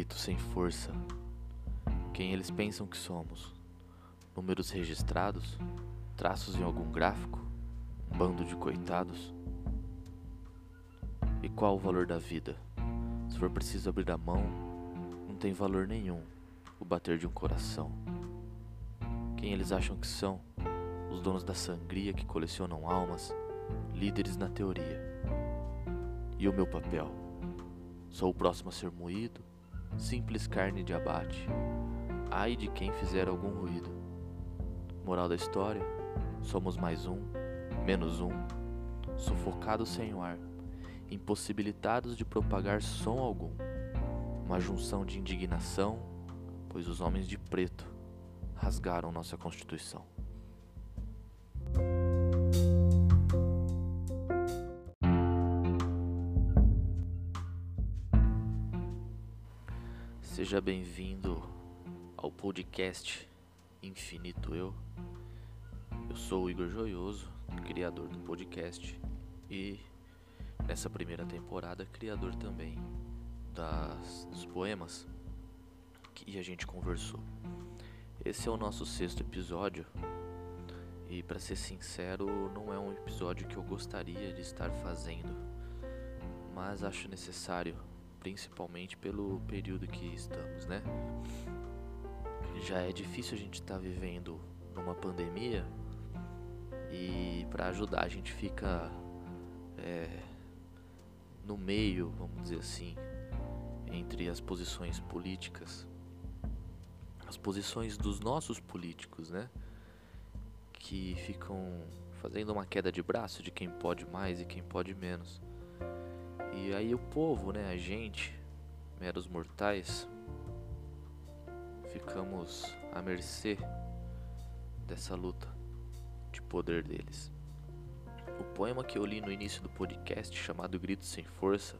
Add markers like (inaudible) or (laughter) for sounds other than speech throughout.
grito sem força. Quem eles pensam que somos? Números registrados? Traços em algum gráfico? Um bando de coitados? E qual o valor da vida? Se for preciso abrir a mão, não tem valor nenhum o bater de um coração. Quem eles acham que são? Os donos da sangria que colecionam almas, líderes na teoria. E o meu papel? Sou o próximo a ser moído, simples carne de abate. Ai de quem fizer algum ruído. Moral da história: somos mais um, menos um, sufocados sem o ar, impossibilitados de propagar som algum. Uma junção de indignação, pois os homens de preto rasgaram nossa Constituição. Seja bem-vindo ao podcast Infinito Eu. Eu sou o Igor Joioso, criador do podcast e nessa primeira temporada criador também das, dos poemas que a gente conversou. Esse é o nosso sexto episódio e para ser sincero, não é um episódio que eu gostaria de estar fazendo, mas acho necessário principalmente pelo período que estamos, né? Já é difícil a gente estar tá vivendo numa pandemia e para ajudar a gente fica é, no meio, vamos dizer assim, entre as posições políticas, as posições dos nossos políticos, né? Que ficam fazendo uma queda de braço de quem pode mais e quem pode menos. E aí o povo, né, a gente, meros mortais, ficamos à mercê dessa luta de poder deles. O poema que eu li no início do podcast, chamado Grito Sem Força,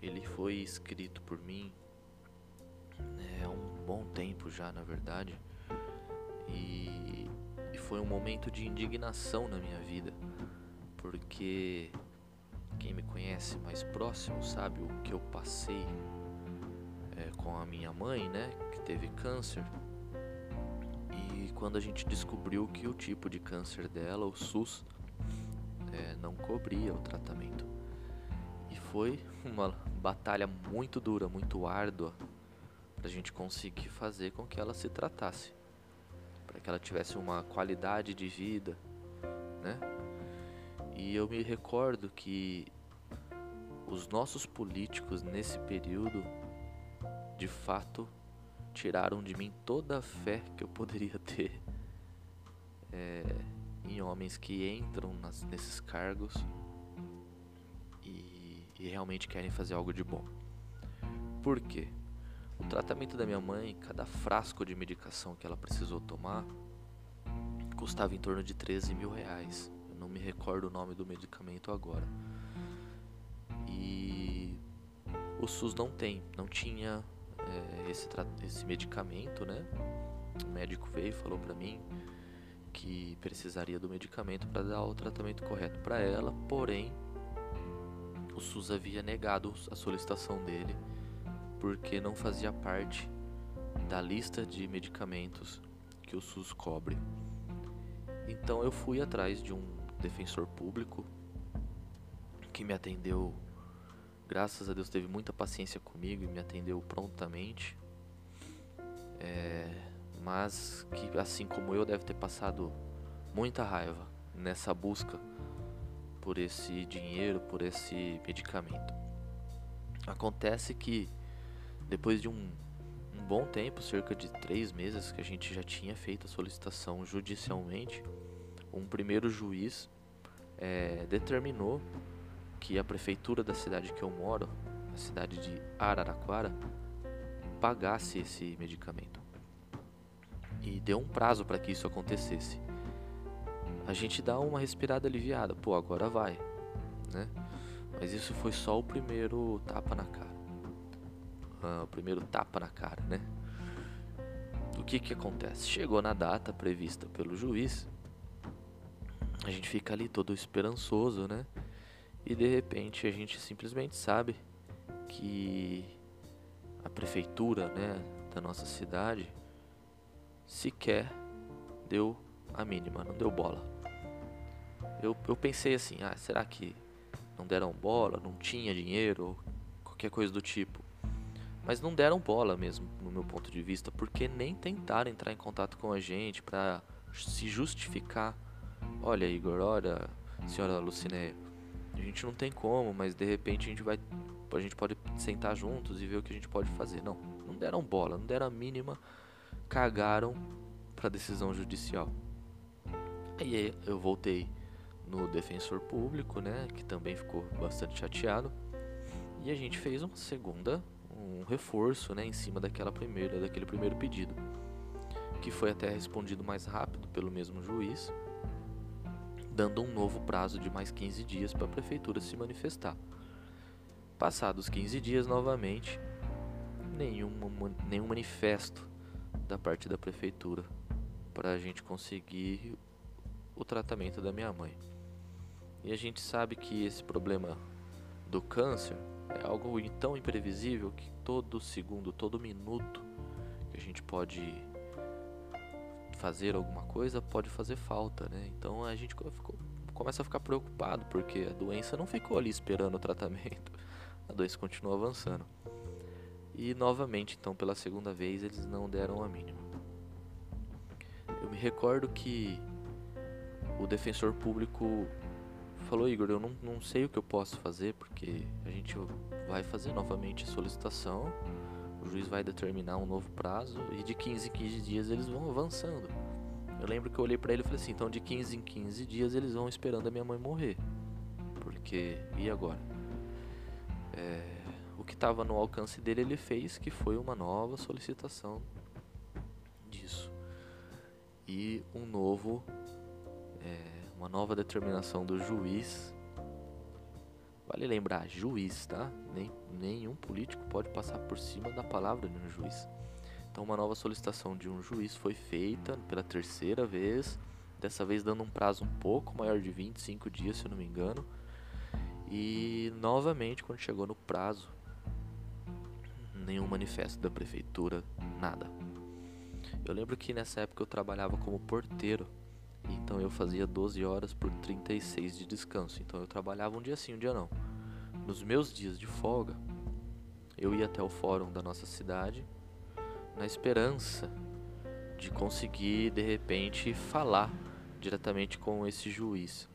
ele foi escrito por mim né, há um bom tempo já, na verdade, e, e foi um momento de indignação na minha vida, porque quem me conhece mais próximo sabe o que eu passei é, com a minha mãe, né, que teve câncer. E quando a gente descobriu que o tipo de câncer dela, o SUS, é, não cobria o tratamento. E foi (laughs) uma batalha muito dura, muito árdua, para a gente conseguir fazer com que ela se tratasse, para que ela tivesse uma qualidade de vida, né? E eu me recordo que os nossos políticos nesse período de fato tiraram de mim toda a fé que eu poderia (laughs) ter é, em homens que entram nas, nesses cargos e, e realmente querem fazer algo de bom. Por quê? O tratamento da minha mãe, cada frasco de medicação que ela precisou tomar, custava em torno de 13 mil reais não me recordo o nome do medicamento agora. E o SUS não tem, não tinha é, esse, esse medicamento, né? O médico veio e falou para mim que precisaria do medicamento para dar o tratamento correto para ela, porém o SUS havia negado a solicitação dele porque não fazia parte da lista de medicamentos que o SUS cobre. Então eu fui atrás de um defensor público que me atendeu, graças a Deus, teve muita paciência comigo e me atendeu prontamente. É, mas que, assim como eu, deve ter passado muita raiva nessa busca por esse dinheiro, por esse medicamento. Acontece que depois de um, um bom tempo, cerca de três meses, que a gente já tinha feito a solicitação judicialmente, um primeiro juiz é, determinou que a prefeitura da cidade que eu moro, a cidade de Araraquara, pagasse esse medicamento. E deu um prazo para que isso acontecesse. A gente dá uma respirada aliviada, pô, agora vai, né? Mas isso foi só o primeiro tapa na cara. Ah, o primeiro tapa na cara, né? O que que acontece? Chegou na data prevista pelo juiz, a gente fica ali todo esperançoso, né? E de repente a gente simplesmente sabe que a prefeitura né, da nossa cidade sequer deu a mínima, não deu bola. Eu, eu pensei assim, ah, será que não deram bola, não tinha dinheiro, ou qualquer coisa do tipo. Mas não deram bola mesmo, no meu ponto de vista, porque nem tentaram entrar em contato com a gente para se justificar. Olha, Igor, olha, senhora Lucinéia, a gente não tem como, mas de repente a gente vai a gente pode sentar juntos e ver o que a gente pode fazer. Não, não deram bola, não deram a mínima, cagaram para a decisão judicial. Aí eu voltei no defensor público, né, que também ficou bastante chateado. E a gente fez uma segunda, um reforço, né, em cima daquela primeira, daquele primeiro pedido, que foi até respondido mais rápido pelo mesmo juiz dando um novo prazo de mais 15 dias para a prefeitura se manifestar. Passados 15 dias novamente, nenhum, nenhum manifesto da parte da prefeitura para a gente conseguir o tratamento da minha mãe. E a gente sabe que esse problema do câncer é algo tão imprevisível que todo segundo, todo minuto que a gente pode fazer alguma coisa pode fazer falta, né? Então a gente ficou, começa a ficar preocupado porque a doença não ficou ali esperando o tratamento, (laughs) a doença continua avançando. E novamente, então, pela segunda vez, eles não deram a mínima. Eu me recordo que o defensor público falou: Igor, eu não, não sei o que eu posso fazer porque a gente vai fazer novamente a solicitação o juiz vai determinar um novo prazo e de 15 em 15 dias eles vão avançando. Eu lembro que eu olhei para ele e falei assim: então de 15 em 15 dias eles vão esperando a minha mãe morrer. Porque, e agora? É, o que estava no alcance dele ele fez, que foi uma nova solicitação disso. E um novo, é, uma nova determinação do juiz Vale lembrar, juiz, tá? Nem, nenhum político pode passar por cima da palavra de um juiz. Então, uma nova solicitação de um juiz foi feita pela terceira vez, dessa vez dando um prazo um pouco maior de 25 dias, se eu não me engano. E novamente, quando chegou no prazo, nenhum manifesto da prefeitura, nada. Eu lembro que nessa época eu trabalhava como porteiro, então eu fazia 12 horas por 36 de descanso. Então eu trabalhava um dia sim, um dia não. Nos meus dias de folga, eu ia até o fórum da nossa cidade na esperança de conseguir de repente falar diretamente com esse juiz.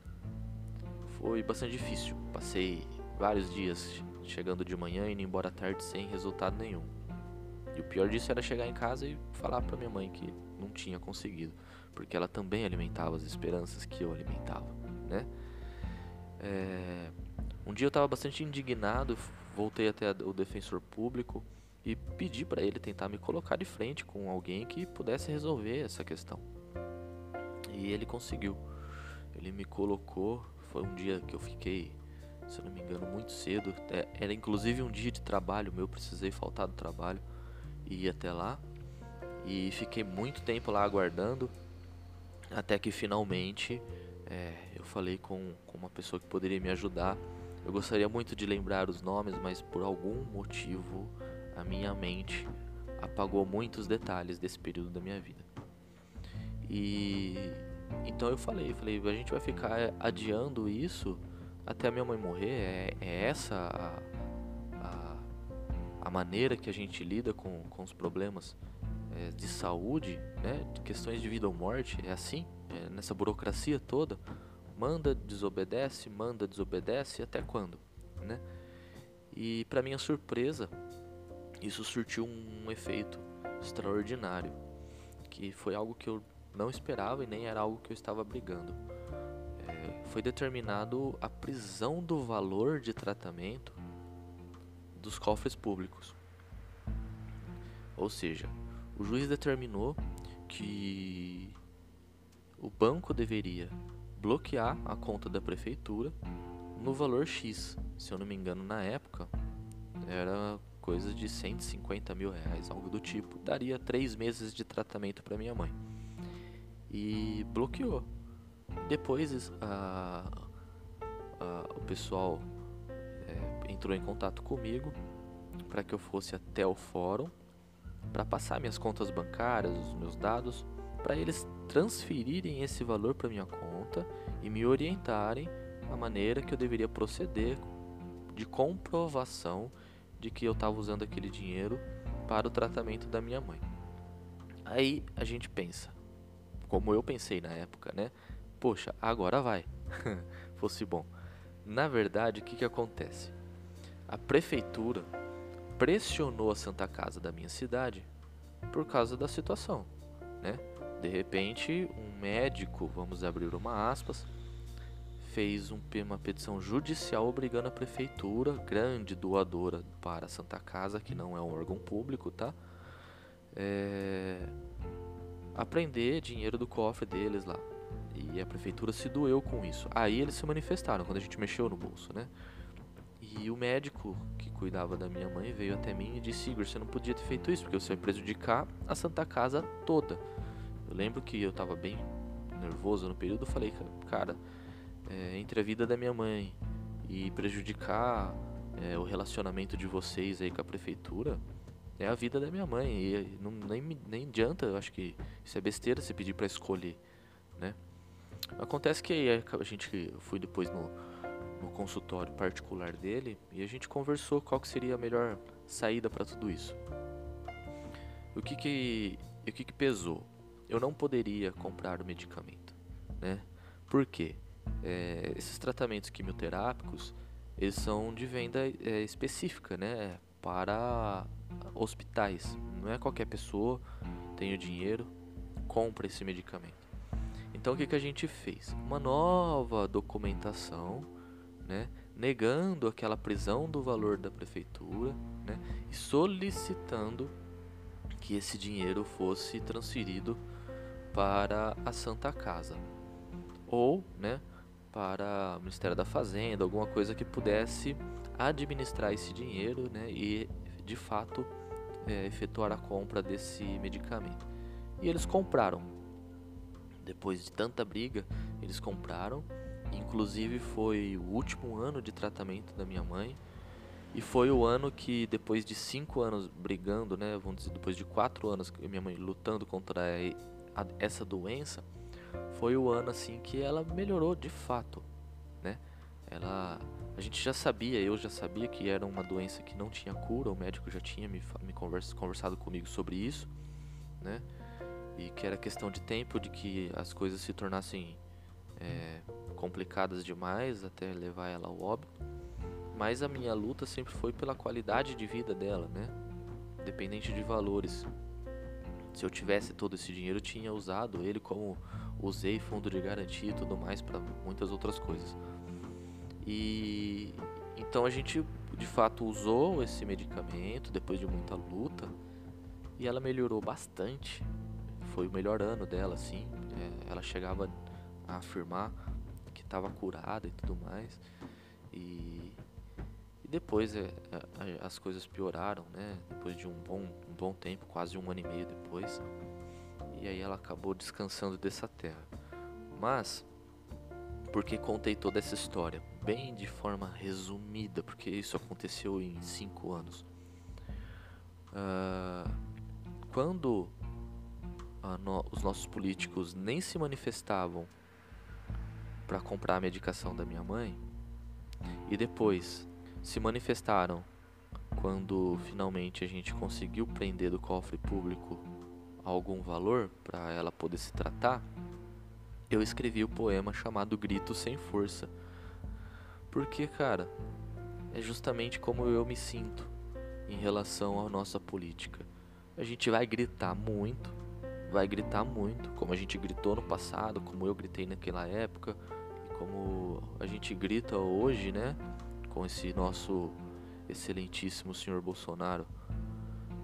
Foi bastante difícil. Passei vários dias chegando de manhã e indo embora tarde sem resultado nenhum. E o pior disso era chegar em casa e falar para minha mãe que não tinha conseguido, porque ela também alimentava as esperanças que eu alimentava, né? É, um dia eu estava bastante indignado, voltei até o defensor público e pedi para ele tentar me colocar de frente com alguém que pudesse resolver essa questão. E ele conseguiu. Ele me colocou. Foi um dia que eu fiquei, se eu não me engano, muito cedo. É, era inclusive um dia de trabalho meu, precisei faltar do trabalho e ir até lá. E fiquei muito tempo lá aguardando. Até que finalmente é, eu falei com, com uma pessoa que poderia me ajudar eu gostaria muito de lembrar os nomes, mas por algum motivo a minha mente apagou muitos detalhes desse período da minha vida. E então eu falei, falei, a gente vai ficar adiando isso até a minha mãe morrer. É, é essa a, a, a, maneira que a gente lida com, com os problemas é, de saúde, né? De questões de vida ou morte. É assim, é nessa burocracia toda manda, desobedece, manda, desobedece, até quando, né? E para minha surpresa, isso surtiu um efeito extraordinário, que foi algo que eu não esperava e nem era algo que eu estava brigando. É, foi determinado a prisão do valor de tratamento dos cofres públicos. Ou seja, o juiz determinou que o banco deveria bloquear a conta da prefeitura no valor X. Se eu não me engano, na época era coisa de 150 mil reais, algo do tipo. Daria três meses de tratamento para minha mãe. E bloqueou. Depois a, a, o pessoal é, entrou em contato comigo para que eu fosse até o fórum para passar minhas contas bancárias, os meus dados, para eles transferirem esse valor para minha conta e me orientarem a maneira que eu deveria proceder de comprovação de que eu estava usando aquele dinheiro para o tratamento da minha mãe. Aí a gente pensa, como eu pensei na época, né? Poxa, agora vai. (laughs) Fosse bom. Na verdade, o que, que acontece? A prefeitura pressionou a Santa Casa da minha cidade por causa da situação, né? De repente, um médico, vamos abrir uma aspas, fez um, uma petição judicial obrigando a prefeitura, grande doadora para a Santa Casa, que não é um órgão público, tá? É, a prender dinheiro do cofre deles lá. E a prefeitura se doeu com isso. Aí eles se manifestaram quando a gente mexeu no bolso, né? E o médico que cuidava da minha mãe veio até mim e disse: Igor, você não podia ter feito isso, porque você vai prejudicar a Santa Casa toda. Eu lembro que eu tava bem nervoso no período, falei, cara, é, entre a vida da minha mãe e prejudicar é, o relacionamento de vocês aí com a prefeitura, é a vida da minha mãe. E não, nem, nem adianta, eu acho que isso é besteira se pedir para escolher, né? Acontece que a gente fui depois no, no consultório particular dele e a gente conversou qual que seria a melhor saída para tudo isso. O que que, o que que pesou? Eu não poderia comprar o medicamento, né? Por quê? É, esses tratamentos quimioterápicos eles são de venda é, específica, né? Para hospitais. Não é qualquer pessoa tem o dinheiro compra esse medicamento. Então o que, que a gente fez? Uma nova documentação, né? negando aquela prisão do valor da prefeitura né? e solicitando que esse dinheiro fosse transferido para a Santa Casa ou né, para o Ministério da Fazenda, alguma coisa que pudesse administrar esse dinheiro né, e de fato é, efetuar a compra desse medicamento. E eles compraram. Depois de tanta briga, eles compraram. Inclusive foi o último ano de tratamento da minha mãe. E foi o ano que, depois de cinco anos brigando, né, vamos dizer, depois de quatro anos minha mãe lutando contra essa doença, foi o ano assim que ela melhorou de fato, né? Ela, a gente já sabia, eu já sabia que era uma doença que não tinha cura, o médico já tinha me, me conversa, conversado comigo sobre isso, né? E que era questão de tempo de que as coisas se tornassem é, complicadas demais até levar ela ao óbito. Mas a minha luta sempre foi pela qualidade de vida dela, né? Dependente de valores. Se eu tivesse todo esse dinheiro, eu tinha usado ele como usei fundo de garantia e tudo mais para muitas outras coisas. E então a gente de fato usou esse medicamento depois de muita luta e ela melhorou bastante. Foi o melhor ano dela, assim. É, ela chegava a afirmar que estava curada e tudo mais. E, e depois é, é, as coisas pioraram, né? Depois de um bom, um bom tempo, quase um ano e meio depois. E aí ela acabou descansando dessa terra. Mas, porque contei toda essa história? Bem de forma resumida, porque isso aconteceu em cinco anos. Uh, quando no, os nossos políticos nem se manifestavam para comprar a medicação da minha mãe, e depois se manifestaram quando finalmente a gente conseguiu prender do cofre público algum valor para ela poder se tratar, eu escrevi o poema chamado Grito Sem Força. Porque, cara, é justamente como eu me sinto em relação à nossa política. A gente vai gritar muito, vai gritar muito, como a gente gritou no passado, como eu gritei naquela época, como a gente grita hoje, né, com esse nosso excelentíssimo senhor Bolsonaro,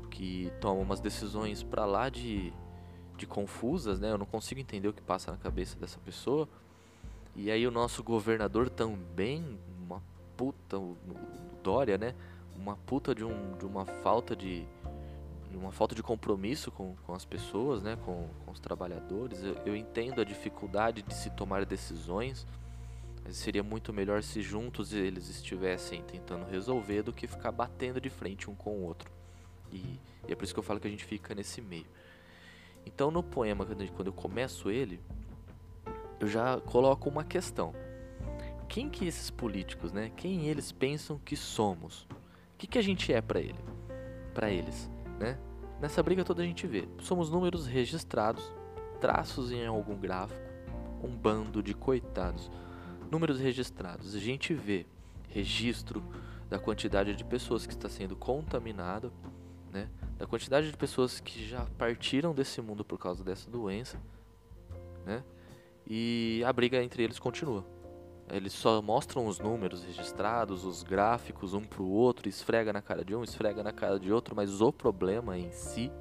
que toma umas decisões para lá de, de confusas, né? Eu não consigo entender o que passa na cabeça dessa pessoa. E aí o nosso governador também, uma puta, o Dória, né? Uma puta de, um, de uma falta de, uma falta de compromisso com, com as pessoas, né, com, com os trabalhadores. Eu, eu, entendo a dificuldade de se tomar decisões, Mas seria muito melhor se juntos eles estivessem tentando resolver do que ficar batendo de frente um com o outro. E, e é por isso que eu falo que a gente fica nesse meio. Então no poema, quando eu começo ele, eu já coloco uma questão. Quem que esses políticos, né? Quem eles pensam que somos? O que, que a gente é para ele? Para eles, né? Nessa briga toda a gente vê, somos números registrados, traços em algum gráfico, um bando de coitados. Números registrados, a gente vê registro da quantidade de pessoas que está sendo contaminada, né? Da quantidade de pessoas que já partiram desse mundo por causa dessa doença, né? E a briga entre eles continua. Eles só mostram os números registrados, os gráficos um pro outro, esfrega na cara de um, esfrega na cara de outro, mas o problema em si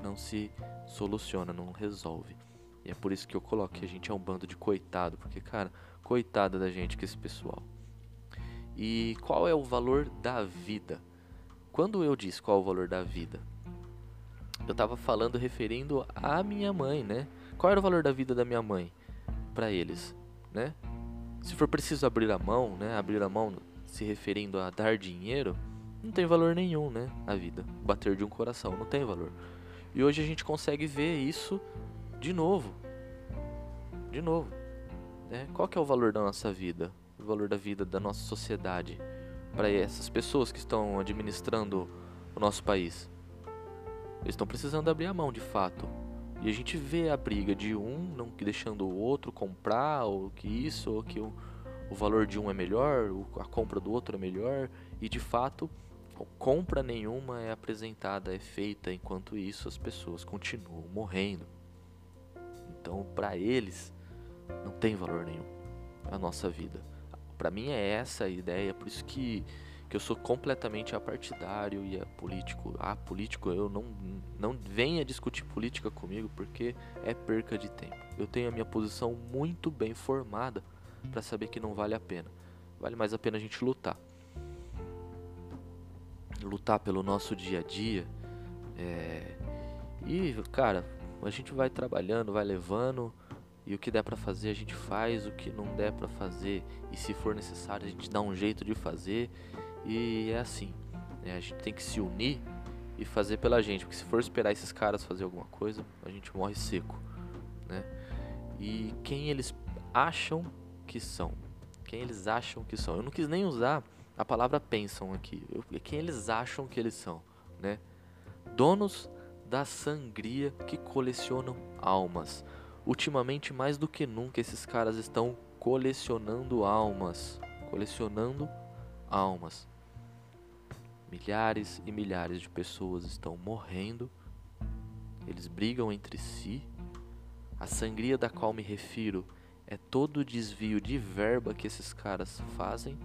não se soluciona, não resolve. E é por isso que eu coloco que a gente é um bando de coitado, porque cara, coitada da gente que esse pessoal. E qual é o valor da vida? Quando eu disse qual é o valor da vida, eu estava falando referindo à minha mãe, né? Qual era o valor da vida da minha mãe para eles, né? Se for preciso abrir a mão, né? Abrir a mão se referindo a dar dinheiro, não tem valor nenhum, né? A vida. Bater de um coração não tem valor. E hoje a gente consegue ver isso de novo. De novo. Né? Qual que é o valor da nossa vida? O valor da vida da nossa sociedade para essas pessoas que estão administrando o nosso país? Eles estão precisando abrir a mão de fato. E a gente vê a briga de um não deixando o outro comprar, ou que isso, ou que o, o valor de um é melhor, a compra do outro é melhor, e de fato, compra nenhuma é apresentada, é feita, enquanto isso as pessoas continuam morrendo. Então, para eles, não tem valor nenhum a nossa vida. Para mim é essa a ideia, por isso que que eu sou completamente apartidário e apolítico. Ah, político, eu não, não venha discutir política comigo porque é perca de tempo. Eu tenho a minha posição muito bem formada para saber que não vale a pena. Vale mais a pena a gente lutar. Lutar pelo nosso dia a dia. É... E, cara, a gente vai trabalhando, vai levando. E o que der para fazer a gente faz, o que não der para fazer e se for necessário a gente dá um jeito de fazer e é assim, né? a gente tem que se unir e fazer pela gente, porque se for esperar esses caras fazer alguma coisa, a gente morre seco, né? E quem eles acham que são? Quem eles acham que são? Eu não quis nem usar a palavra pensam aqui. Eu, quem eles acham que eles são, né? Donos da sangria que colecionam almas. Ultimamente, mais do que nunca, esses caras estão colecionando almas. Colecionando almas. Milhares e milhares de pessoas estão morrendo, eles brigam entre si. A sangria da qual me refiro é todo o desvio de verba que esses caras fazem,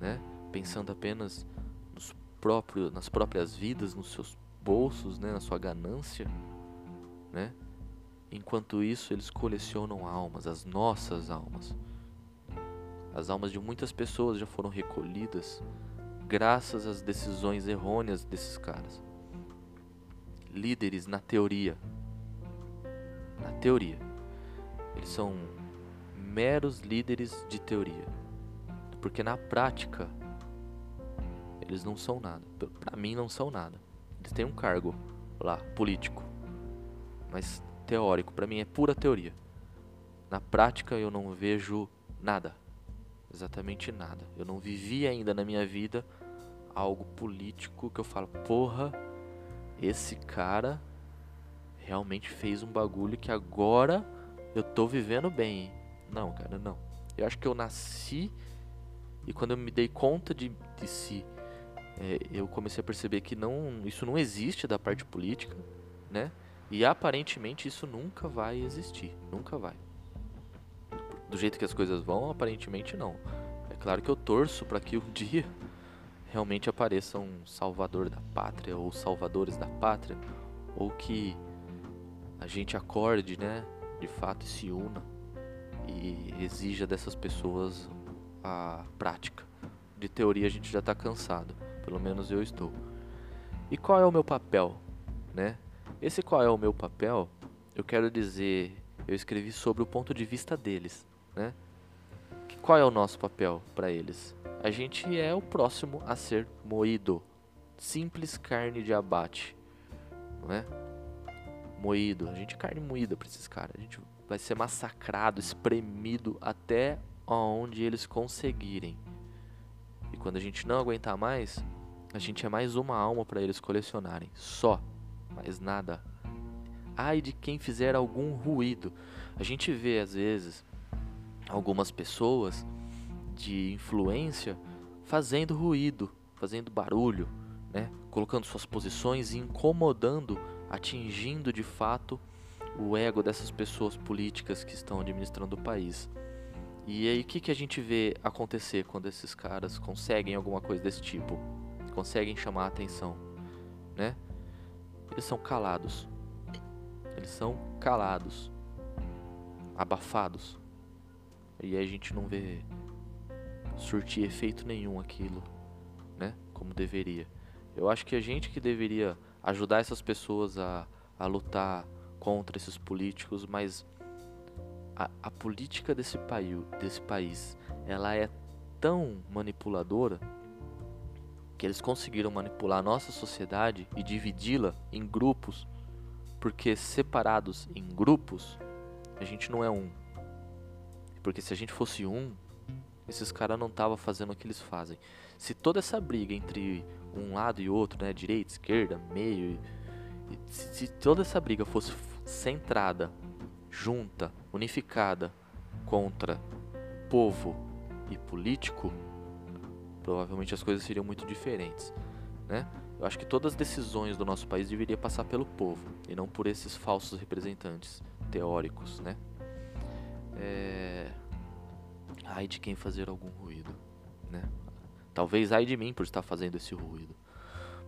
né? Pensando apenas nos próprios, nas próprias vidas, nos seus bolsos, né? Na sua ganância, né? Enquanto isso, eles colecionam almas, as nossas almas. As almas de muitas pessoas já foram recolhidas graças às decisões errôneas desses caras. Líderes na teoria. Na teoria. Eles são meros líderes de teoria. Porque na prática eles não são nada. Para mim não são nada. Eles têm um cargo lá, político. Mas teórico, para mim é pura teoria. Na prática eu não vejo nada. Exatamente nada. Eu não vivi ainda na minha vida algo político que eu falo, porra, esse cara realmente fez um bagulho que agora eu tô vivendo bem. Não, cara, não. Eu acho que eu nasci e quando eu me dei conta de, de si, é, eu comecei a perceber que não, isso não existe da parte política, né? E aparentemente isso nunca vai existir, nunca vai. Do jeito que as coisas vão, aparentemente não. É claro que eu torço para que um (laughs) dia realmente apareça um salvador da pátria ou salvadores da pátria, ou que a gente acorde, né, de fato se una e exija dessas pessoas a prática. De teoria a gente já está cansado, pelo menos eu estou. E qual é o meu papel, né? Esse qual é o meu papel? Eu quero dizer, eu escrevi sobre o ponto de vista deles, né? Qual é o nosso papel para eles? A gente é o próximo a ser moído. Simples carne de abate, não é? Moído. A gente é carne moída para esses caras. A gente vai ser massacrado, espremido até onde eles conseguirem. E quando a gente não aguentar mais, a gente é mais uma alma para eles colecionarem. Só. Mais nada. Ai de quem fizer algum ruído. A gente vê às vezes algumas pessoas de influência fazendo ruído, fazendo barulho, né? colocando suas posições e incomodando, atingindo de fato o ego dessas pessoas políticas que estão administrando o país. E aí o que, que a gente vê acontecer quando esses caras conseguem alguma coisa desse tipo? Conseguem chamar a atenção, né? Eles são calados. Eles são calados. Abafados. E a gente não vê surtir efeito nenhum aquilo, né? Como deveria. Eu acho que a gente que deveria ajudar essas pessoas a, a lutar contra esses políticos, mas a, a política desse, país, desse país, ela é tão manipuladora que eles conseguiram manipular a nossa sociedade e dividi-la em grupos, porque separados em grupos, a gente não é um. Porque se a gente fosse um, esses caras não estavam fazendo o que eles fazem. Se toda essa briga entre um lado e outro, né, direita, esquerda, meio, se, toda essa briga fosse centrada, junta, unificada contra povo e político, provavelmente as coisas seriam muito diferentes, né? Eu acho que todas as decisões do nosso país deveriam passar pelo povo e não por esses falsos representantes teóricos, né? É... Ai de quem fazer algum ruído, né? Talvez ai de mim por estar fazendo esse ruído.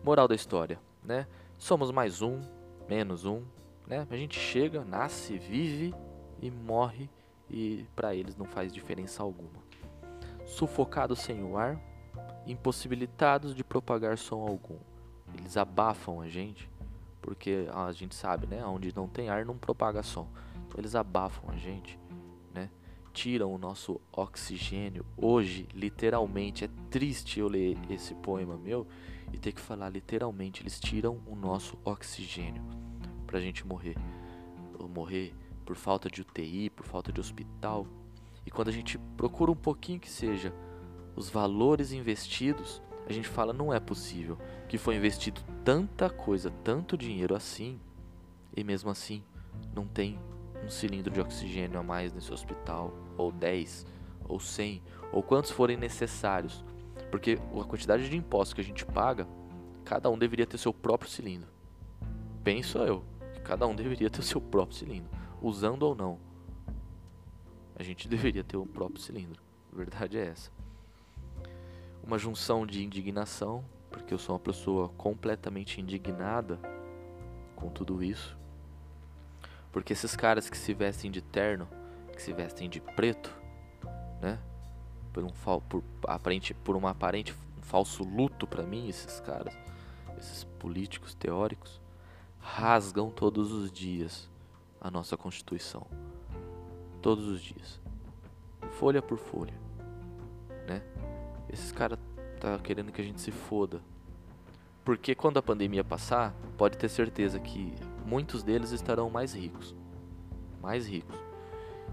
Moral da história, né? Somos mais um, menos um, né? A gente chega, nasce, vive e morre e para eles não faz diferença alguma. Sufocados sem o ar, impossibilitados de propagar som algum. Eles abafam a gente, porque a gente sabe, né? Onde não tem ar não propaga som. Então eles abafam a gente? Tiram o nosso oxigênio. Hoje, literalmente, é triste eu ler esse poema meu e ter que falar literalmente. Eles tiram o nosso oxigênio pra gente morrer. Ou morrer por falta de UTI, por falta de hospital. E quando a gente procura um pouquinho que seja os valores investidos, a gente fala não é possível que foi investido tanta coisa, tanto dinheiro assim, e mesmo assim não tem um cilindro de oxigênio a mais nesse hospital, ou 10, ou 100, ou quantos forem necessários. Porque a quantidade de impostos que a gente paga, cada um deveria ter seu próprio cilindro. Penso eu. Cada um deveria ter seu próprio cilindro, usando ou não. A gente deveria ter o próprio cilindro. A verdade é essa. Uma junção de indignação, porque eu sou uma pessoa completamente indignada com tudo isso. Porque esses caras que se vestem de terno, que se vestem de preto, né? Por um por aparente por uma aparente um falso luto para mim esses caras, esses políticos teóricos rasgam todos os dias a nossa Constituição. Todos os dias. Folha por folha. Né? Esses caras tá querendo que a gente se foda. Porque quando a pandemia passar, pode ter certeza que muitos deles estarão mais ricos. Mais ricos.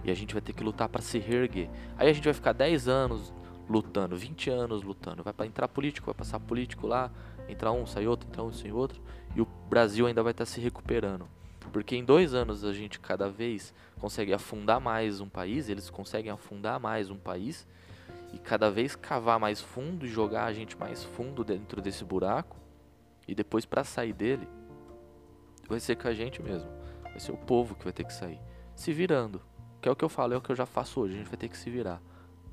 E a gente vai ter que lutar para se reerguer. Aí a gente vai ficar 10 anos lutando, 20 anos lutando. Vai para entrar político, vai passar político lá, entrar um, sai outro, entrar um, sai outro, e o Brasil ainda vai estar tá se recuperando. Porque em dois anos a gente cada vez consegue afundar mais um país, eles conseguem afundar mais um país, e cada vez cavar mais fundo e jogar a gente mais fundo dentro desse buraco, e depois para sair dele, vai ser com a gente mesmo. Vai ser o povo que vai ter que sair. Se virando. Que é o que eu falo, é o que eu já faço hoje. A gente vai ter que se virar,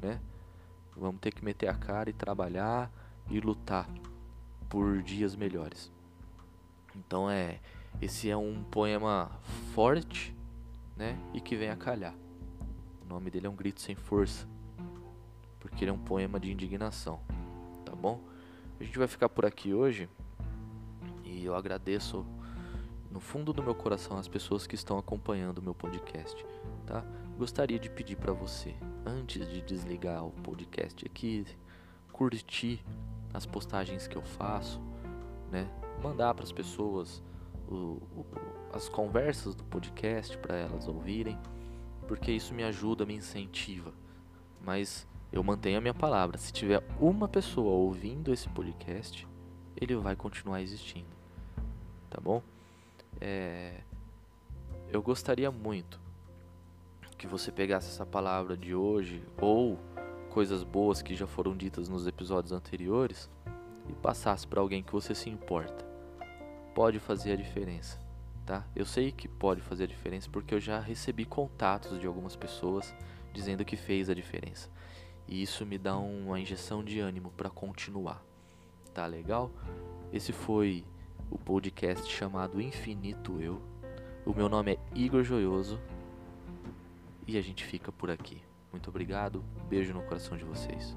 né? Vamos ter que meter a cara e trabalhar e lutar por dias melhores. Então é, esse é um poema forte, né, e que vem a calhar. O nome dele é um grito sem força, porque ele é um poema de indignação, tá bom? A gente vai ficar por aqui hoje e eu agradeço no fundo do meu coração as pessoas que estão acompanhando o meu podcast, tá? Gostaria de pedir para você antes de desligar o podcast aqui, curtir as postagens que eu faço, né? Mandar para as pessoas o, o, as conversas do podcast para elas ouvirem, porque isso me ajuda, me incentiva. Mas eu mantenho a minha palavra. Se tiver uma pessoa ouvindo esse podcast, ele vai continuar existindo, tá bom? É... Eu gostaria muito que você pegasse essa palavra de hoje ou coisas boas que já foram ditas nos episódios anteriores e passasse para alguém que você se importa. Pode fazer a diferença, tá? Eu sei que pode fazer a diferença porque eu já recebi contatos de algumas pessoas dizendo que fez a diferença. E isso me dá uma injeção de ânimo para continuar. Tá legal? Esse foi o podcast chamado Infinito Eu. O meu nome é Igor Joioso e a gente fica por aqui. Muito obrigado, beijo no coração de vocês.